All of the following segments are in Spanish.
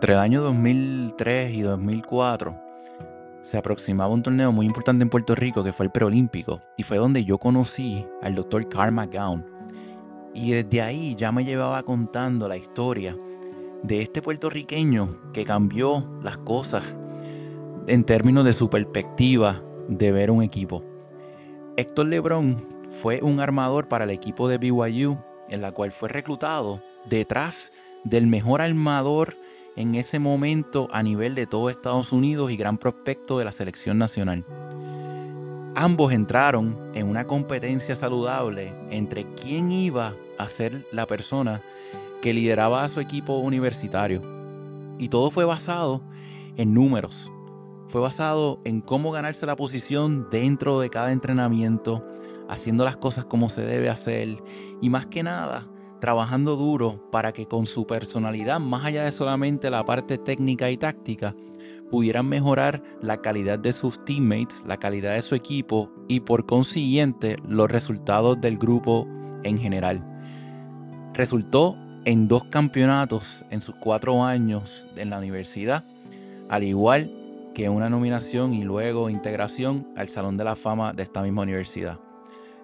Entre el año 2003 y 2004 se aproximaba un torneo muy importante en Puerto Rico que fue el preolímpico y fue donde yo conocí al doctor Carl McGowan. Y desde ahí ya me llevaba contando la historia de este puertorriqueño que cambió las cosas en términos de su perspectiva de ver un equipo. Héctor Lebron fue un armador para el equipo de BYU, en la cual fue reclutado detrás del mejor armador en ese momento a nivel de todo Estados Unidos y gran prospecto de la selección nacional. Ambos entraron en una competencia saludable entre quién iba a ser la persona que lideraba a su equipo universitario. Y todo fue basado en números. Fue basado en cómo ganarse la posición dentro de cada entrenamiento, haciendo las cosas como se debe hacer y más que nada trabajando duro para que con su personalidad, más allá de solamente la parte técnica y táctica, pudieran mejorar la calidad de sus teammates, la calidad de su equipo y por consiguiente los resultados del grupo en general. Resultó en dos campeonatos en sus cuatro años en la universidad, al igual que una nominación y luego integración al Salón de la Fama de esta misma universidad.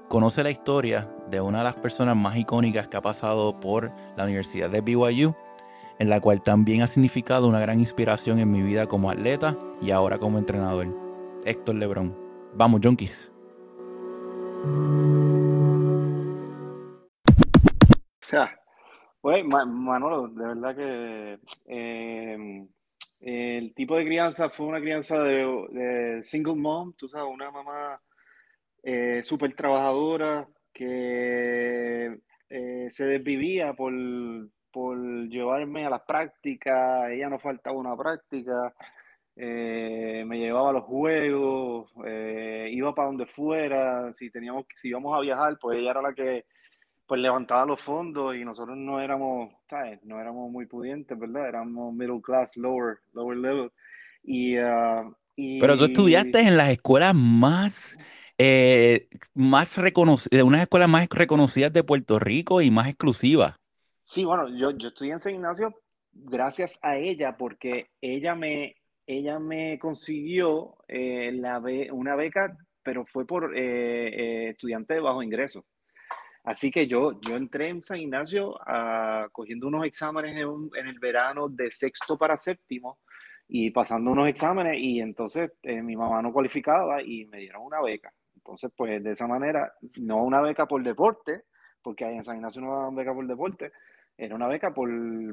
Conoce la historia de una de las personas más icónicas que ha pasado por la Universidad de BYU, en la cual también ha significado una gran inspiración en mi vida como atleta y ahora como entrenador. Héctor Lebrón. Vamos, Junkies. O sea, pues, Manolo, de verdad que em, el tipo de crianza fue una crianza de, de single mom, tú sabes, una mamá eh, súper trabajadora, que eh, se desvivía por, por, llevarme a las prácticas, ella no faltaba una práctica, eh, me llevaba a los juegos, eh, iba para donde fuera, si teníamos, si íbamos a viajar, pues ella era la que pues levantaba los fondos y nosotros no éramos, ¿sabes? No éramos muy pudientes, ¿verdad? Éramos middle class, lower, lower level. Y, uh, y Pero tú estudiaste en las escuelas más eh, más reconocida, una escuelas más reconocidas de Puerto Rico y más exclusivas. Sí, bueno, yo, yo estoy en San Ignacio gracias a ella, porque ella me, ella me consiguió eh, la una beca, pero fue por eh, estudiante de bajo ingreso. Así que yo, yo entré en San Ignacio uh, cogiendo unos exámenes en, en, el verano de sexto para séptimo y pasando unos exámenes y entonces mi mamá no cualificaba y me dieron una beca. Entonces, pues de esa manera, no una beca por deporte, porque en San Ignacio no daban beca por deporte, era una beca por,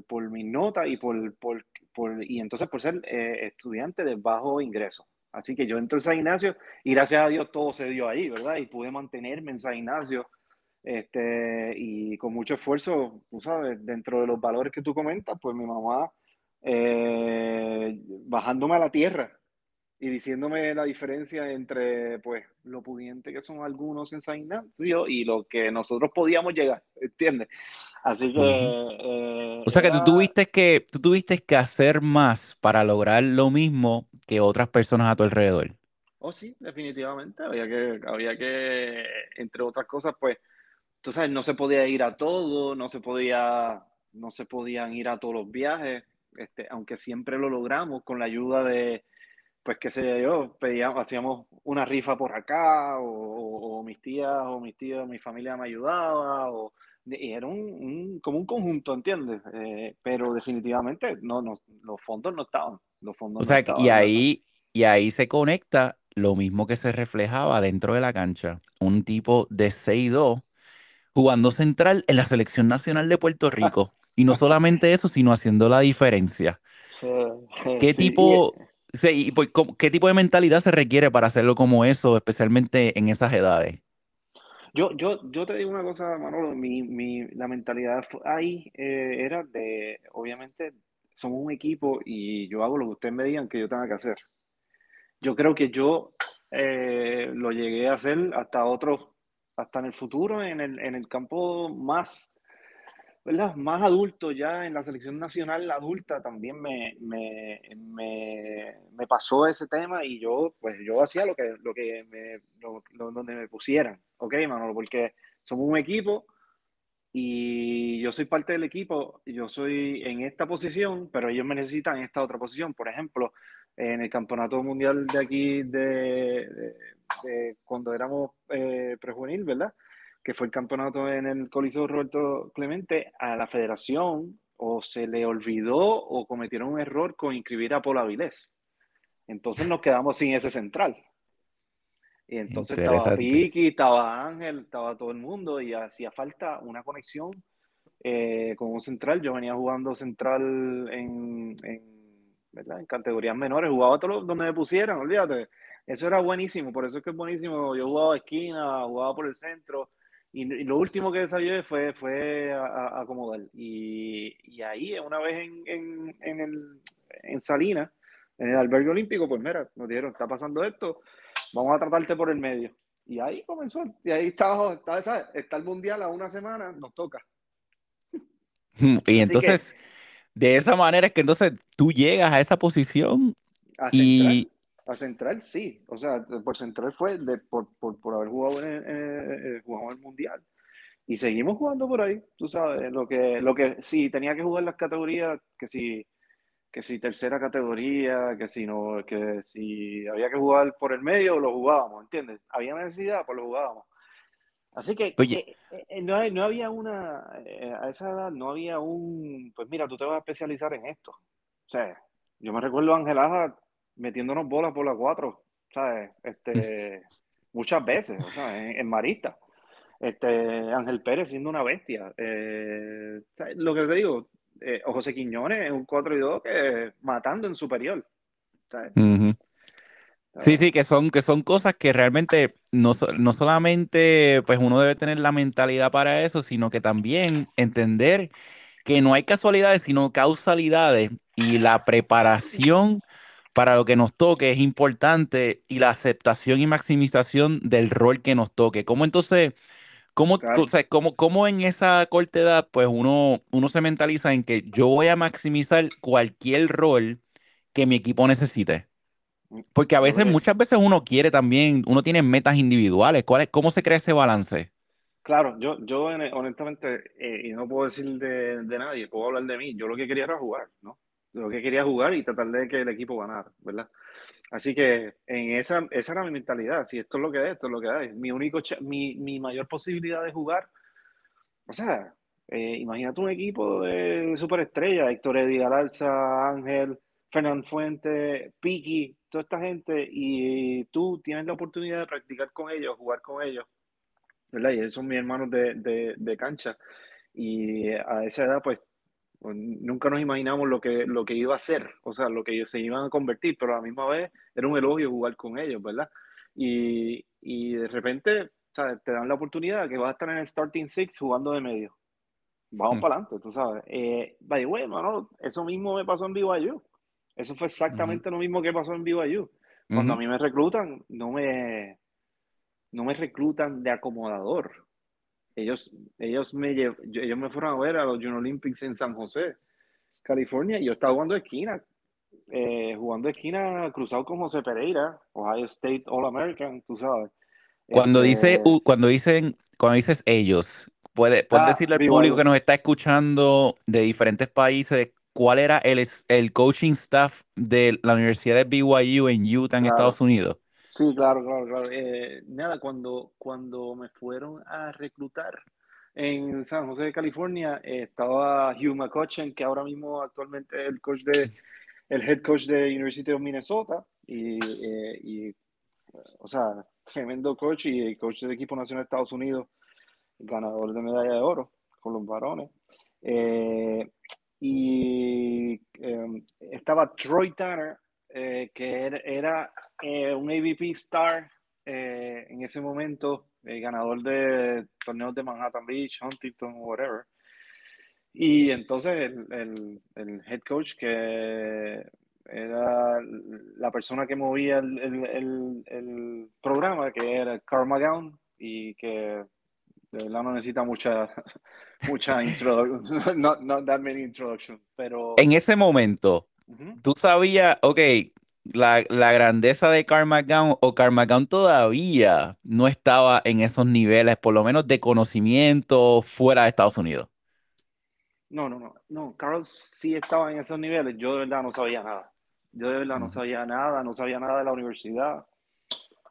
por mis notas y por, por, por, y entonces por ser eh, estudiante de bajo ingreso. Así que yo entré en San Ignacio y gracias a Dios todo se dio ahí, ¿verdad? Y pude mantenerme en San Ignacio este, y con mucho esfuerzo, tú sabes, dentro de los valores que tú comentas, pues mi mamá eh, bajándome a la tierra, y diciéndome la diferencia entre pues lo pudiente que son algunos en San Ignacio y lo que nosotros podíamos llegar, ¿entiendes? Así que... Eh, o sea que tú tuviste que tú tuviste que hacer más para lograr lo mismo que otras personas a tu alrededor. Oh, sí, definitivamente. Había que, había que, entre otras cosas, pues, tú sabes, no se podía ir a todo, no se podía, no se podían ir a todos los viajes, este, aunque siempre lo logramos con la ayuda de, pues qué sé yo, pedíamos, hacíamos una rifa por acá, o, mis tías o mis tíos, mi familia me ayudaba, o, y era un, como un conjunto, ¿entiendes? Eh, pero definitivamente no, no, los fondos no estaban. Los fondos o sea, y ahí, y ahí se conecta lo mismo que se reflejaba dentro de la cancha. Un tipo de 6-2 jugando central en la selección nacional de Puerto Rico. y no solamente eso, sino haciendo la diferencia. ¿Qué tipo... Sí, pues, ¿qué tipo de mentalidad se requiere para hacerlo como eso, especialmente en esas edades? Yo, yo, yo te digo una cosa, Manolo, mi, mi, la mentalidad ahí eh, era de, obviamente, somos un equipo y yo hago lo que ustedes me digan que yo tenga que hacer. Yo creo que yo eh, lo llegué a hacer hasta otros, hasta en el futuro, en el, en el campo más ¿verdad? más adulto ya en la selección nacional adulta también me, me, me, me, pasó ese tema y yo pues yo hacía lo que, lo que me, lo, donde me pusieran, ¿ok, Manolo? Porque somos un equipo y yo soy parte del equipo, yo soy en esta posición, pero ellos me necesitan en esta otra posición. Por ejemplo, en el campeonato mundial de aquí, de, cuando éramos eh, prejuvenil, ¿verdad? Que fue el campeonato en el Coliseo Roberto Clemente, a la federación o se le olvidó o cometieron un error con inscribir a Paul Avilés. Entonces nos quedamos sin ese central. Y entonces estaba Ricky, estaba Ángel, estaba todo el mundo y hacía falta una conexión eh, con un central. Yo venía jugando central en, en, categorías menores, jugaba todo donde me pusieran, olvídate. Eso era buenísimo, por eso es que es buenísimo. Yo jugaba esquina, jugaba por el centro. Y, lo último que salió fue, fue a, acomodar. Y, y, ahí, una vez en, en, en, el, en Salinas, en el albergue olímpico, pues mira, nos dijeron, está pasando esto, vamos a tratarte por el medio. Y ahí comenzó, y ahí está, está, está el mundial a una semana, nos toca. Y entonces, de esa manera es que entonces tú llegas a esa posición a y... A central, sí. O sea, por central fue de, por, por, por, haber jugado en, el, jugado el mundial. Y seguimos jugando por ahí, tú sabes, lo que, lo que sí tenía que jugar las categorías, que si que si tercera categoría, que si no, que si había que jugar por el medio, lo jugábamos, ¿entiendes? Había necesidad, pues lo jugábamos. Así que eh, eh, no, había una, eh, a esa edad no había un, pues mira, tú te vas a especializar en esto. O sea, yo me recuerdo a Ángel metiéndonos bolas por la cuatro, ¿sabes? Este, muchas veces, o sea, en, Marista. Este, Ángel Pérez siendo una bestia. lo que te digo, eh, o José Quiñones es un 4 y 2 que matando en superior. Sí, sí, que son, que son cosas que realmente no, no solamente pues uno debe tener la mentalidad para eso, sino que también entender que no hay casualidades, sino causalidades y la preparación para lo que nos toque es importante y la aceptación y maximización del rol que nos toque. ¿Cómo entonces ¿Cómo, ¿cómo, en esa corta edad, pues uno, uno se mentaliza en que yo voy a maximizar cualquier rol que mi equipo necesite? Porque a veces, muchas veces uno quiere también, uno tiene metas individuales. ¿Cuál ¿Cómo se crea ese balance? Claro, yo, yo honestamente, eh, y no puedo decir de, de, nadie, puedo hablar de mí, yo lo que quería era jugar, ¿no? Lo que quería jugar y tratar de que el equipo ganara, ¿verdad? Así que en esa, esa era mi mentalidad. Si esto es lo que es, esto es lo que es. Mi, único mi, mi mayor posibilidad de jugar, o sea, eh, imagínate un equipo de superestrella, Héctor Eddy Galarza, Ángel, Fernán Fuente, Piki, toda esta gente, y tú tienes la oportunidad de practicar con ellos, jugar con ellos, ¿verdad? Y esos son mis hermanos de, de, de cancha. Y a esa edad, pues, nunca nos imaginamos lo que, lo que iba a ser, o sea, lo que ellos se iban a convertir, pero a la misma vez era un elogio jugar con ellos, ¿verdad? Y, y de repente, ¿sabes? Te dan la oportunidad que vas a estar en el starting six jugando de medio. Vamos mm. para adelante, tú sabes. Eh, by the eso mismo me pasó en BYU. Eso fue exactamente lo mismo que pasó en BYU. Cuando a mí me reclutan, no me, no me reclutan de acomodador ellos, ellos, me, ellos me fueron a ver a los Junior Olympics en San José, California, y yo estaba jugando esquina, eh, jugando esquina cruzado con José Pereira, Ohio State All American, tú sabes. Cuando, dice, este cuando, dicen, cuando dices ellos, puedes puede ah, decirle al público que nos está escuchando de diferentes países cuál era el, el coaching staff de la Universidad de BYU en Utah, en Estados Unidos. Sí, claro, claro, claro. Eh, nada, cuando, cuando me fueron a reclutar en San José de California, eh, estaba Hugh McCutcheon, que ahora mismo actualmente es el coach de, el head coach de University of Minnesota, y, eh, o sea, tremendo coach y coach del equipo nacional de Estados Unidos, ganador de medalla de oro con los varones. y estaba Troy Tanner, que era eh, un AVP Star eh, en ese momento, el ganador de torneos de Manhattan Beach, Huntington, whatever. Y entonces el, el, head coach, que era la persona que movía el, el programa, que era Carl McGowan, y que de verdad no necesita mucha, mucha introducción, no, that many introduction, pero... En ese momento, tú sabías, ok, la, grandeza de Carl o Carl todavía no estaba en esos niveles, por lo menos de conocimiento fuera de Estados Unidos. No, no, no, no, Carl sí estaba en esos niveles, yo de verdad no sabía nada. Yo de verdad no sabía nada, no sabía nada de la universidad,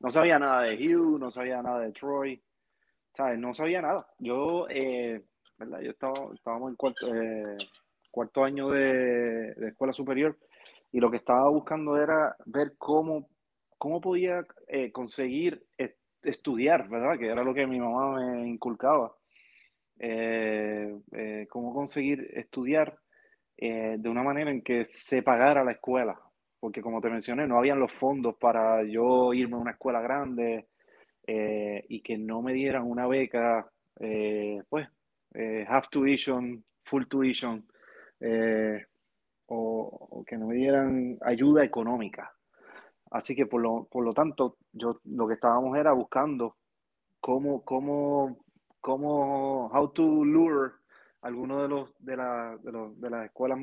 no sabía nada de Hugh, no sabía nada de Troy, ¿sabes? No sabía nada. Yo, eh, ¿verdad? Yo estaba, estábamos en cuarto, eh, cuarto año de, de escuela superior y lo que estaba buscando era ver cómo, cómo podía eh, conseguir estudiar, ¿verdad? Que era lo que mi mamá me inculcaba. Eh, eh, cómo conseguir estudiar de una manera en que se pagara la escuela, porque como te mencioné, no habían los fondos para yo irme a una escuela grande y que no me dieran una beca, pues, half tuition, full tuition o, que no me dieran ayuda económica. Así que por lo, por lo tanto, yo lo que estábamos era buscando cómo, cómo, cómo, how to lure algunos de los de, la, de, los, de las escuelas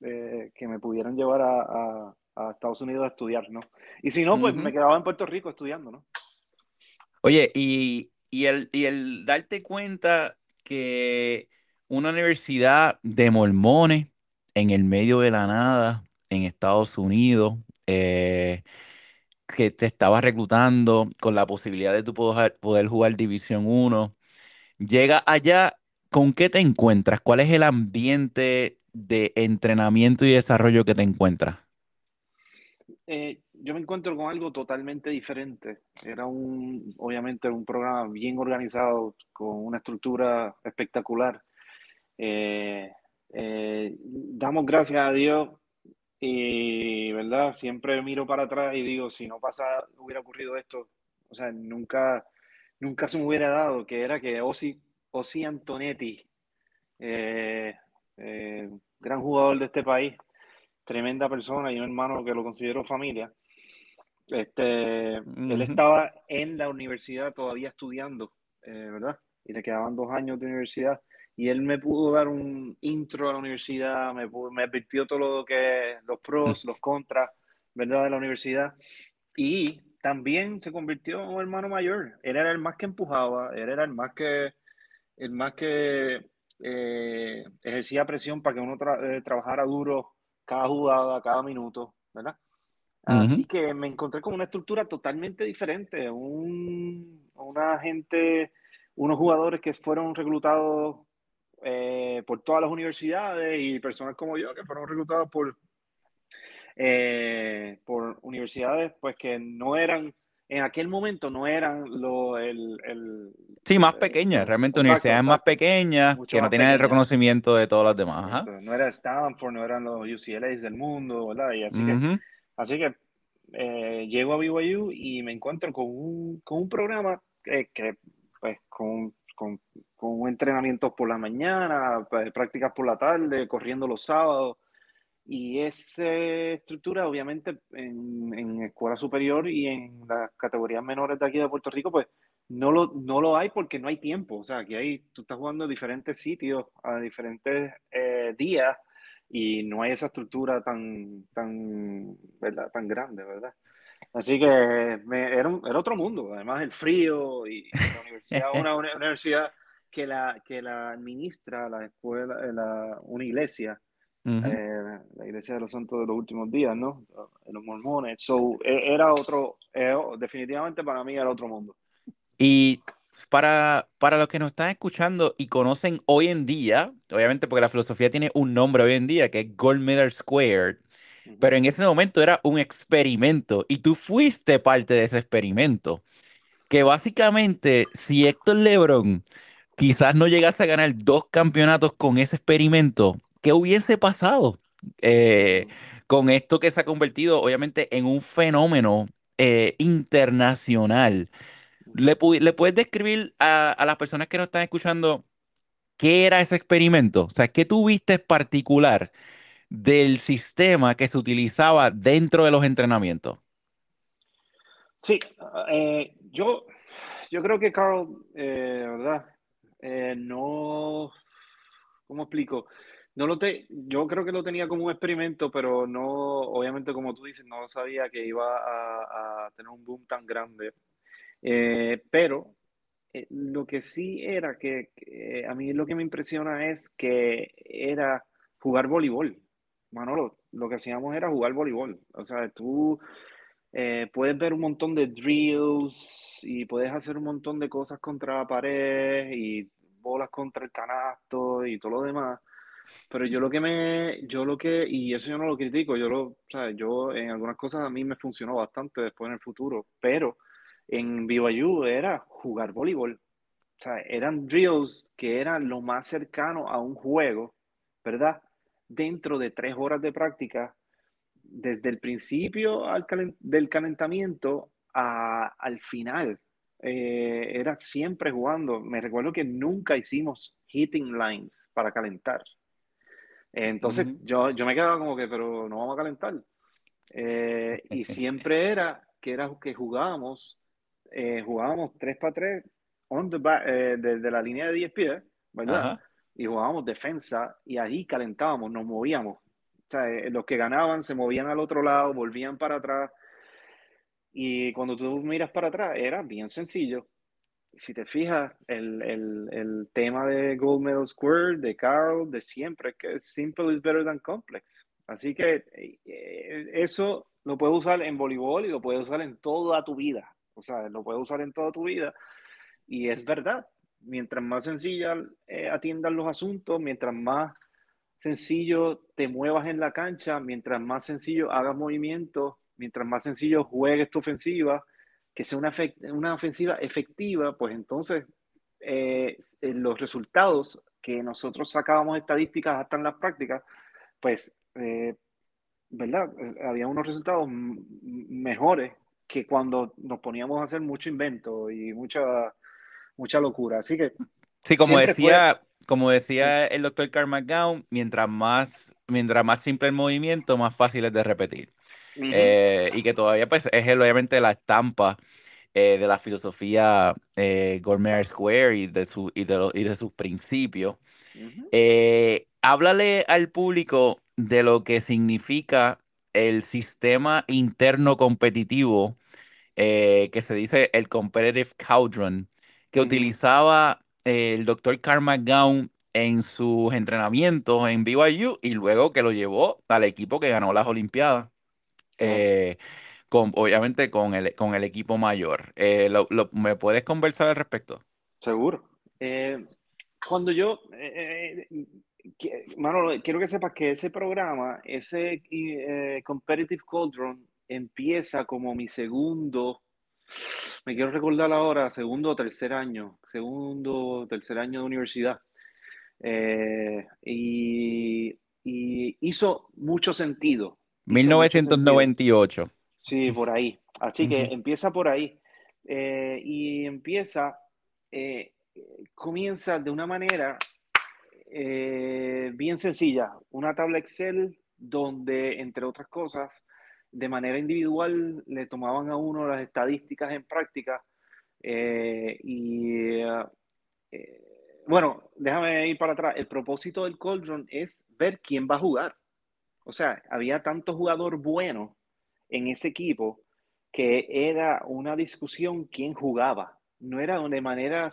eh, que me pudieran llevar a, a, Estados Unidos a estudiar, ¿no? Y si no, pues me quedaba en Puerto Rico estudiando, ¿no? Oye, y, y, el, y el darte cuenta que una universidad de mormones en el medio de la nada en Estados Unidos, eh, que te estaba reclutando con la posibilidad de tu poder, poder jugar División 1. Llega allá, ¿con qué te encuentras? ¿Cuál es el ambiente de entrenamiento y desarrollo que te encuentras? Eh, yo me encuentro con algo totalmente diferente. Era un, obviamente, un programa bien organizado, con una estructura espectacular. Eh, eh, damos gracias a Dios y, ¿verdad? Siempre miro para atrás y digo, si no pasa, hubiera ocurrido esto, o sea, nunca, nunca se me hubiera dado, que era que Osi, Osi Antonetti, eh, eh, gran jugador de este país, tremenda persona y un hermano que lo considero familia, este, él estaba en la universidad todavía estudiando, ¿verdad? Y le quedaban dos años de universidad y él me pudo dar un intro a la universidad, me, me advirtió todo lo que, los pros, los contras, ¿verdad? De la universidad. Y también se convirtió en un hermano mayor. Él era el más que empujaba, él era el más que, el más que eh, ejercía presión para que uno eh, trabajara duro cada jugada, cada minuto, ¿verdad? Así que me encontré con una estructura totalmente diferente, un, una gente, unos jugadores que fueron reclutados eh, por todas las universidades y personas como yo que fueron reclutados por, eh, por universidades pues que no eran, en aquel momento no eran lo, el, el Sí, más pequeñas, realmente universidades más pequeñas que no tienen el reconocimiento de todas las demás. No era Stanford, no eran los UCLAs del mundo, ¿verdad? Y así que, así que eh, llego a BYU y me encuentro con un, con un programa que, que pues, con, con con entrenamientos por la mañana, prácticas por la tarde, corriendo los sábados. Y esa estructura, obviamente, en, en, escuela superior y en las categorías menores de aquí de Puerto Rico, pues no lo, no lo hay porque no hay tiempo. O sea, aquí hay, tú estás jugando en diferentes sitios, a diferentes eh, días, y no hay esa estructura tan, tan, ¿verdad? tan grande, ¿verdad? Así que era, era, otro mundo. Además, el frío y la universidad, una, una universidad que la, que la administra la escuela, eh, la, una iglesia, eh, la iglesia de los santos de los últimos días, ¿no? Los mormones. So, e, era otro, eh, definitivamente para mí era otro mundo. Y para, para los que nos están escuchando y conocen hoy en día, obviamente porque la filosofía tiene un nombre hoy en día, que es Gold Medal Squared, pero en ese momento era un experimento y tú fuiste parte de ese experimento. Que básicamente, si Héctor Lebron quizás no llegase a ganar dos campeonatos con ese experimento, ¿qué hubiese pasado eh, con esto que se ha convertido obviamente en un fenómeno eh, internacional? ¿Le, puedes describir a, las personas que nos están escuchando qué era ese experimento? O sea, ¿qué tuviste particular del sistema que se utilizaba dentro de los entrenamientos? Sí, eh, yo, yo creo que Carl, ¿verdad? Eh, no, ¿cómo explico? No lo te, yo creo que lo tenía como un experimento, pero no, obviamente como tú dices, no sabía que iba a, tener un boom tan grande. Eh, pero eh, lo que sí era que, a mí lo que me impresiona es que era jugar voleibol. Manolo, lo que hacíamos era jugar voleibol. O sea, tú eh, puedes ver un montón de drills y puedes hacer un montón de cosas contra la pared y bolas contra el canasto y todo lo demás. Pero yo lo que me, yo lo que, y eso yo no lo critico, yo lo, o yo en algunas cosas a mí me funcionó bastante después en el futuro, pero en BYU era jugar voleibol. O sea, eran drills que eran lo más cercano a un juego, ¿verdad? Dentro de tres horas de práctica, desde el principio del calentamiento al final. Eh, era siempre jugando. Me recuerdo que nunca hicimos hitting lines para calentar. Entonces yo, yo me quedaba como que, pero no vamos a calentar. Eh, y siempre era que era que jugábamos, eh, jugábamos 3 para 3 on the eh, desde la línea de 10 pies, ¿verdad? Y jugábamos defensa y ahí calentábamos, nos movíamos. O sea, los que ganaban se movían al otro lado, volvían para atrás. Y cuando tú miras para atrás, era bien sencillo si te fijas, el, el, el, tema de Gold Medal Square, de Carl, de siempre, que simple is better than complex. Así que eh, eso lo puedes usar en voleibol y lo puedes usar en toda tu vida. O sea, lo puedes usar en toda tu vida. Y es verdad, mientras más sencilla eh, atiendas los asuntos, mientras más sencillo te muevas en la cancha, mientras más sencillo hagas movimientos, mientras más sencillo juegues tu ofensiva, que sea una, una ofensiva efectiva, pues entonces eh, eh, los resultados que nosotros sacábamos estadísticas hasta en las prácticas, pues, eh, ¿verdad? Había unos resultados mejores que cuando nos poníamos a hacer mucho invento y mucha, mucha locura. Así que... Sí, como decía, como decía el doctor Carl McGowan, mientras más, mientras más simple el movimiento, más fácil es de repetir. Eh, y que todavía pues es obviamente la estampa eh, de la filosofía eh, Gourmet Square y de, su, y de, y de sus principios. Eh, háblale al público de lo que significa el sistema interno competitivo que se dice el Competitive Cauldron, que utilizaba el doctor Carl McGowan en sus entrenamientos en BYU y luego que lo llevó al equipo que ganó las Olimpiadas. Eh, con, obviamente con el, con el equipo mayor. Eh, ¿Me puedes conversar al respecto? Seguro. Eh, cuando yo, Manolo, quiero que sepas que ese programa, ese Competitive Cauldron, empieza como mi segundo, me quiero recordar ahora, segundo o tercer año, segundo o tercer año de universidad. y, y hizo mucho sentido 1998. Sí, por ahí. Así que empieza por ahí. Eh, y empieza, eh, comienza de una manera eh, bien sencilla, una tabla Excel donde, entre otras cosas, de manera individual le tomaban a uno las estadísticas en práctica. y bueno, déjame ir para atrás. El propósito del Cauldron es ver quién va a jugar. O sea, había tanto jugador bueno en ese equipo que era una discusión quién jugaba. No era de manera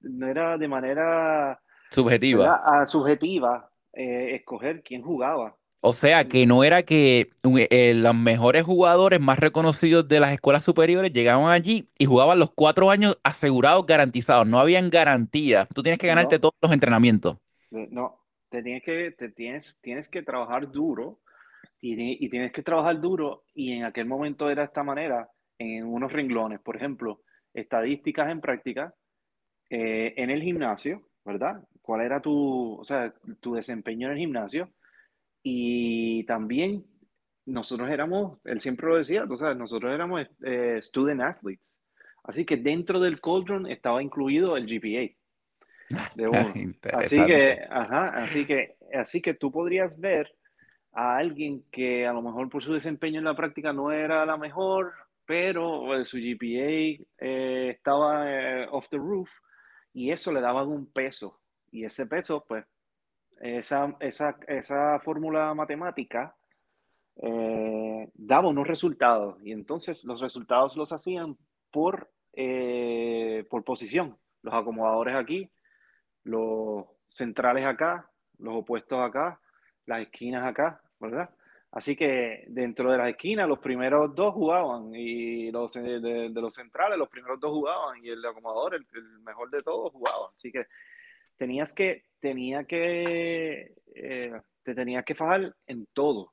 no era de manera subjetiva, subjetiva eh, escoger quién jugaba. O sea, que no era que eh, los mejores jugadores más reconocidos de las escuelas superiores llegaban allí y jugaban los cuatro años asegurados, garantizados. No habían garantía. Tú tienes que ganarte todos los entrenamientos. No, te tienes que, te tienes, tienes que trabajar duro y, tienes que trabajar duro y en aquel momento era de esta manera, en unos renglones, por ejemplo, estadísticas en práctica, eh, en el gimnasio, ¿verdad? ¿Cuál era tu, o sea, tu desempeño en el gimnasio? Y también nosotros éramos, él siempre lo decía, tú sabes, nosotros éramos eh, student athletes. Así que dentro del Cauldron estaba incluido el GPA de uno. así que, ajá, así que, así que tú podrías ver a alguien que a lo mejor por su desempeño en la práctica no era la mejor, pero eh, su GPA eh, estaba eh, off the roof y eso le daba un peso y ese peso pues esa, esa, esa fórmula matemática eh, daba unos resultados y entonces los resultados los hacían por, eh, por posición. Los acomodadores aquí, los centrales acá, los opuestos acá, las esquinas acá, ¿verdad? Así que dentro de las esquinas los primeros dos jugaban y los de, los centrales los primeros dos jugaban y el acomodador, el, mejor de todos, jugaba. Así que tenías que, tenía que, eh, te tenías que fajar en todo.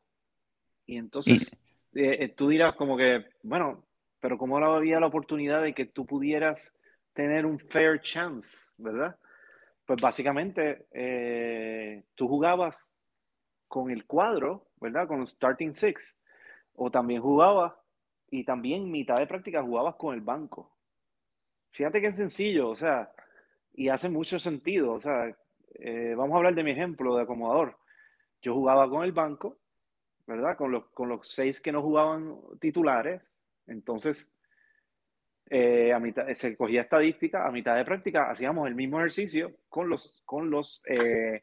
Y entonces eh, eh, tú dirás como que, bueno, pero ¿cómo había la oportunidad de que tú pudieras tener un fair chance, verdad? Pues básicamente tú jugabas con el cuadro, ¿verdad? Con el starting six. O también jugabas, y también mitad de práctica jugabas con el banco. Fíjate que es sencillo, o sea, y hace mucho sentido. O sea, eh, vamos a hablar de mi ejemplo de acomodador. Yo jugaba con el banco, ¿verdad? Con los, con los seis que no jugaban titulares. Entonces, eh, a mitad, se cogía estadística, a mitad de práctica hacíamos el mismo ejercicio con los, con los eh,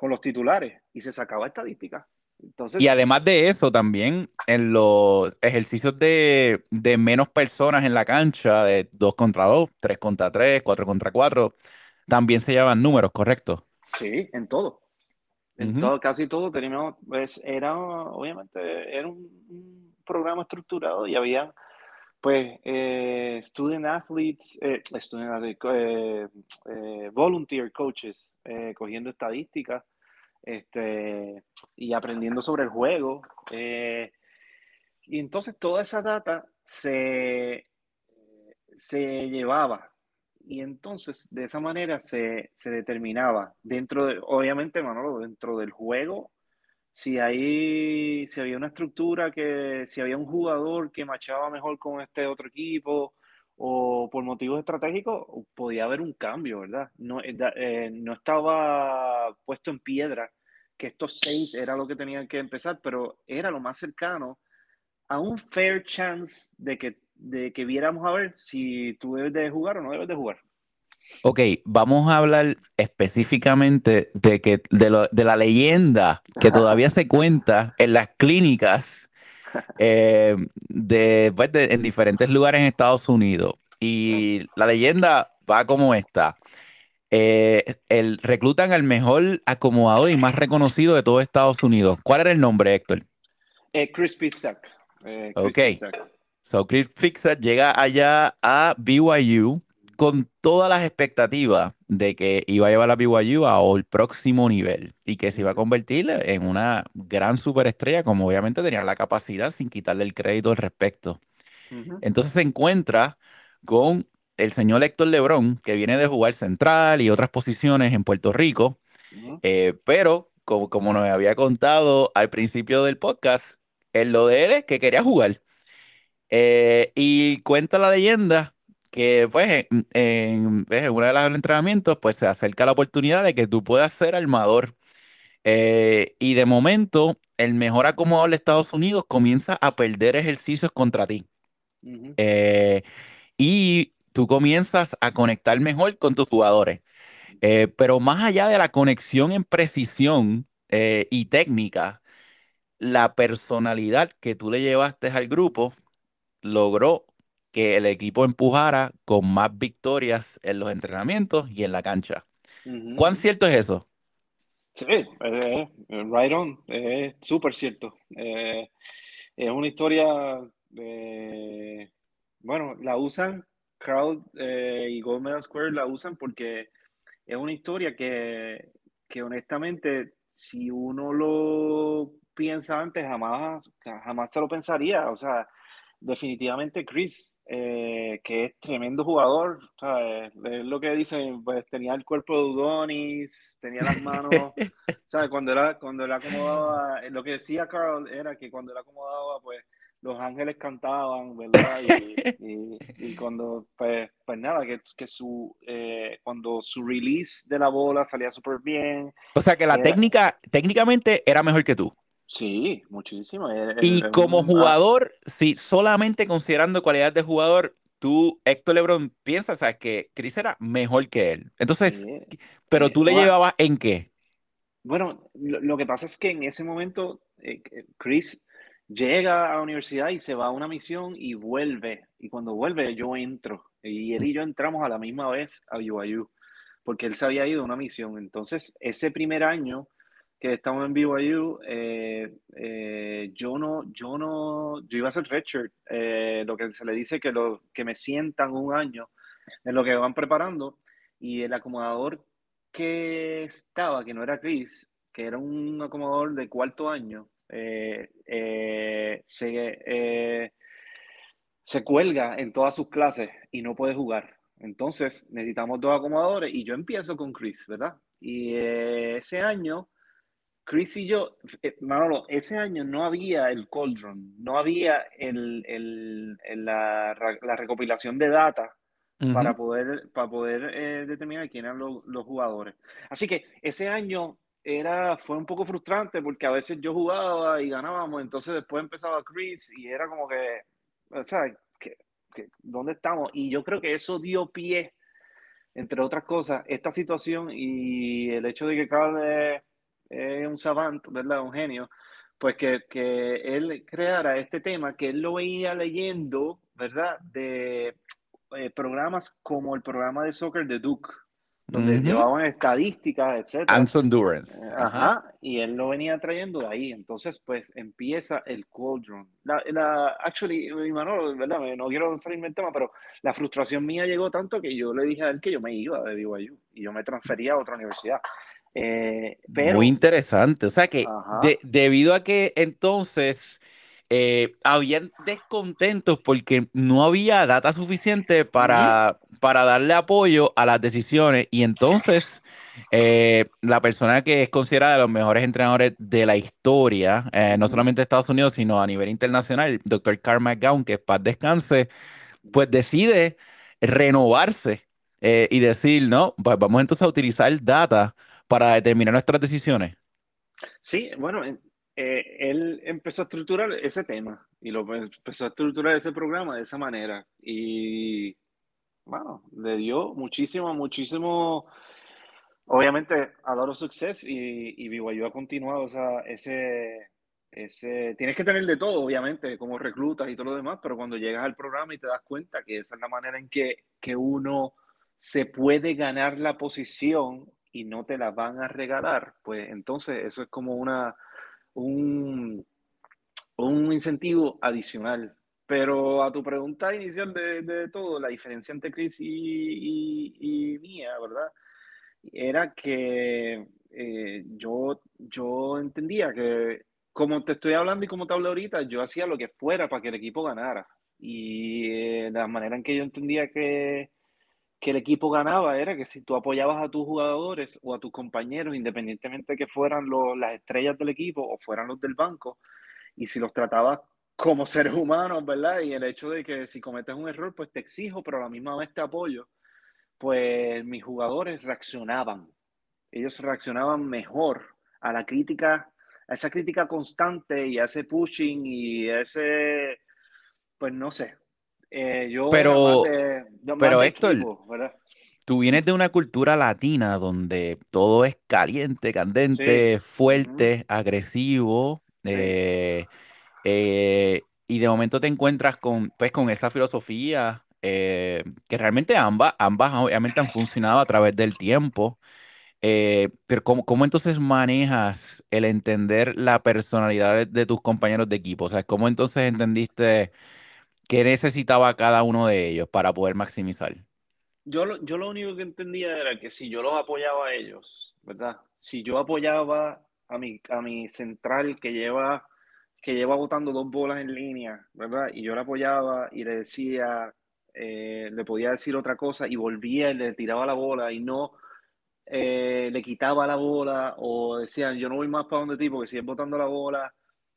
con los titulares y se sacaba estadística. Entonces, y además de eso, también en los ejercicios de, menos personas en la cancha, de 2 contra 2, 3 contra 3, 4 contra 4, también se llevaban números, ¿correcto? Sí, en todo. En todo, casi todo teníamos, pues era, obviamente, era un, programa estructurado y había, pues, eh, student athletes, eh, eh, eh volunteer coaches cogiendo estadísticas este, y aprendiendo sobre el juego. Eh, y entonces toda esa data se, se llevaba y entonces de esa manera se, se, determinaba dentro de, obviamente Manolo, dentro del juego, si, hay, si había una estructura que, si había un jugador que machaba mejor con este otro equipo o por motivos estratégicos, podía haber un cambio, ¿verdad? No, eh, eh, no estaba puesto en piedra que estos seis era lo que tenían que empezar, pero era lo más cercano a un fair chance de que, de que viéramos a ver si tú debes de jugar o no debes de jugar. Ok, vamos a hablar específicamente de, que, de, de la leyenda que todavía se cuenta en las clínicas eh, pues, de, en diferentes lugares en Estados Unidos. Y la leyenda va como esta. Eh, el, reclutan al mejor acomodador y más reconocido de todo Estados Unidos. ¿Cuál era el nombre, Héctor? Eh, Chris. Eh, ok. So Chris Fixak llega allá a BYU con todas las expectativas de que iba a llevar a BYU a el próximo nivel y que se iba a convertir en una gran superestrella, como obviamente tenía la capacidad sin quitarle el crédito al respecto. Entonces se encuentra con el señor Héctor Lebrón, que viene de jugar central y otras posiciones en Puerto Rico, eh, pero como, como nos había contado al principio del podcast, en lo de él es que quería jugar. Eh, y cuenta la leyenda que pues en, uno de los entrenamientos pues se acerca la oportunidad de que tú puedas ser armador. Eh, y de momento el mejor acomodador de Armados Unidos comienza a perder ejercicios contra ti. y tú comienzas a conectar mejor con tus jugadores. Eh, pero más allá de la conexión en precisión eh, y técnica, la personalidad que tú le llevaste al grupo logró que el equipo empujara con más victorias en los entrenamientos y en la cancha. ¿Cuán cierto es eso? Sí, eh, right on, es súper cierto. es una historia, bueno, la usan Crowd eh, y Gold Medal Square la usan porque es una historia que, que honestamente, si uno lo piensa antes, jamás, jamás se lo pensaría. O sea, definitivamente Chris, eh, que es tremendo jugador, es lo que dicen, pues tenía el cuerpo de Udonis, tenía las manos, ¿sabes? Cuando era, cuando él acomodaba, lo que decía Carl era que cuando él acomodaba, pues los ángeles cantaban, ¿verdad? Y, cuando, pues, pues, nada, que, que su, eh, cuando su release de la bola salía súper bien. O sea que la técnica, técnicamente era mejor que tú. Sí, muchísimo. y como jugador, sí, solamente considerando cualidad de jugador, tú, Héctor Lebron, piensas ¿sabes? que Chris era mejor que él. Entonces, pero tú le llevabas en qué? Bueno, lo, que pasa es que en ese momento eh, Chris llega a la universidad y se va a una misión y vuelve. Y cuando vuelve yo entro. Y él y yo entramos a la misma vez a BYU, porque él se había ido a una misión. Entonces, ese primer año que estamos en BYU, eh, eh, yo no, yo no, yo iba a ser redshirt, eh, lo que se le dice que, lo, que me sientan un año en lo que van preparando, y el acomodador que estaba, que no era Chris, que era un acomodador de cuarto año, se, se cuelga en todas sus clases y no puede jugar. Entonces necesitamos dos acomodadores y yo empiezo con Chris, ¿verdad? Y ese año Chris y yo, eh, Manolo, ese año no había el Cauldron, no había el, el, la, la, recopilación de data para poder, para poder eh, determinar quién eran los, los, jugadores. Así que ese año era, fue un poco frustrante porque a veces yo jugaba y ganábamos, entonces después empezaba Chris y era como que, o sea, que, ¿dónde estamos? Y yo creo que eso dio pie, entre otras cosas, esta situación y el hecho de que Carl es un savant, ¿verdad? Un genio, pues que, que, él creara este tema que él lo veía leyendo, ¿verdad? De eh, programas como el programa de soccer de Duke, donde llevaban estadísticas, etc. And endurance. Eh, ajá. Y él lo venía trayendo de ahí. Entonces, pues empieza el Cauldron. La, la, actually, Manolo, ¿verdad? No quiero salirme el tema, pero la frustración mía llegó tanto que yo le dije a él que yo me iba de BYU y yo me transfería a otra universidad. Eh, Muy interesante. O sea que debido a que entonces eh, habían descontentos porque no había data suficiente para, para darle apoyo a las decisiones y entonces eh, la persona que es considerada de los mejores entrenadores de la historia, no solamente de Estados Unidos, sino a nivel internacional, doctor Carl McGowan, que es paz descanse, pues decide renovarse y decir, no, pues vamos entonces a utilizar data para determinar nuestras decisiones? Sí, bueno, eh, él empezó a estructurar ese tema y lo empezó a estructurar ese programa de esa manera y bueno, le dio muchísimo, muchísimo, obviamente a lot of success y, y BYU ha continuado esa, ese, ese, tienes que tener de todo, obviamente, como reclutas y todo lo demás, pero cuando llegas al programa y te das cuenta que esa es la manera en que, que uno se puede ganar la posición y no te la van a regalar, pues entonces eso es como una, un, un incentivo adicional. Pero a tu pregunta inicial de, de todo, la diferencia entre Chris y, y, mía, ¿verdad? Era que eh, yo, yo entendía que, como te estoy hablando y como te hablo ahorita, yo hacía lo que fuera para que el equipo ganara. Y eh, la manera en que yo entendía que, que el equipo ganaba era que si tú apoyabas a tus jugadores o a tus compañeros, independientemente de que fueran las estrellas del equipo o fueran los del banco, y si los tratabas como seres humanos, ¿verdad? Y el hecho de que si cometes un error, pues te exijo, pero a la misma vez te apoyo, pues mis jugadores reaccionaban. Ellos reaccionaban mejor a la crítica, a esa crítica constante y a ese pushing y a ese, pues no sé, eh, pero, pero Héctor, tú vienes de una cultura latina donde todo es caliente, candente, fuerte, agresivo, eh, eh, y de momento te encuentras con, pues, con esa filosofía que realmente ambas, ambas obviamente han funcionado a través del tiempo. pero ¿cómo, ¿cómo, entonces manejas el entender la personalidad de, tus compañeros de equipo? O sea, ¿cómo entonces entendiste ¿Qué necesitaba cada uno de ellos para poder maximizar? Yo, yo lo único que entendía era que si yo los apoyaba a ellos, ¿verdad? Si yo apoyaba a mi, a mi central que lleva, que lleva botando dos bolas en línea, ¿verdad? Y yo le apoyaba y le decía, eh, le podía decir otra cosa y volvía y le tiraba la bola y no eh, le quitaba la bola o decían, yo no voy más para donde ti porque sigues botando la bola.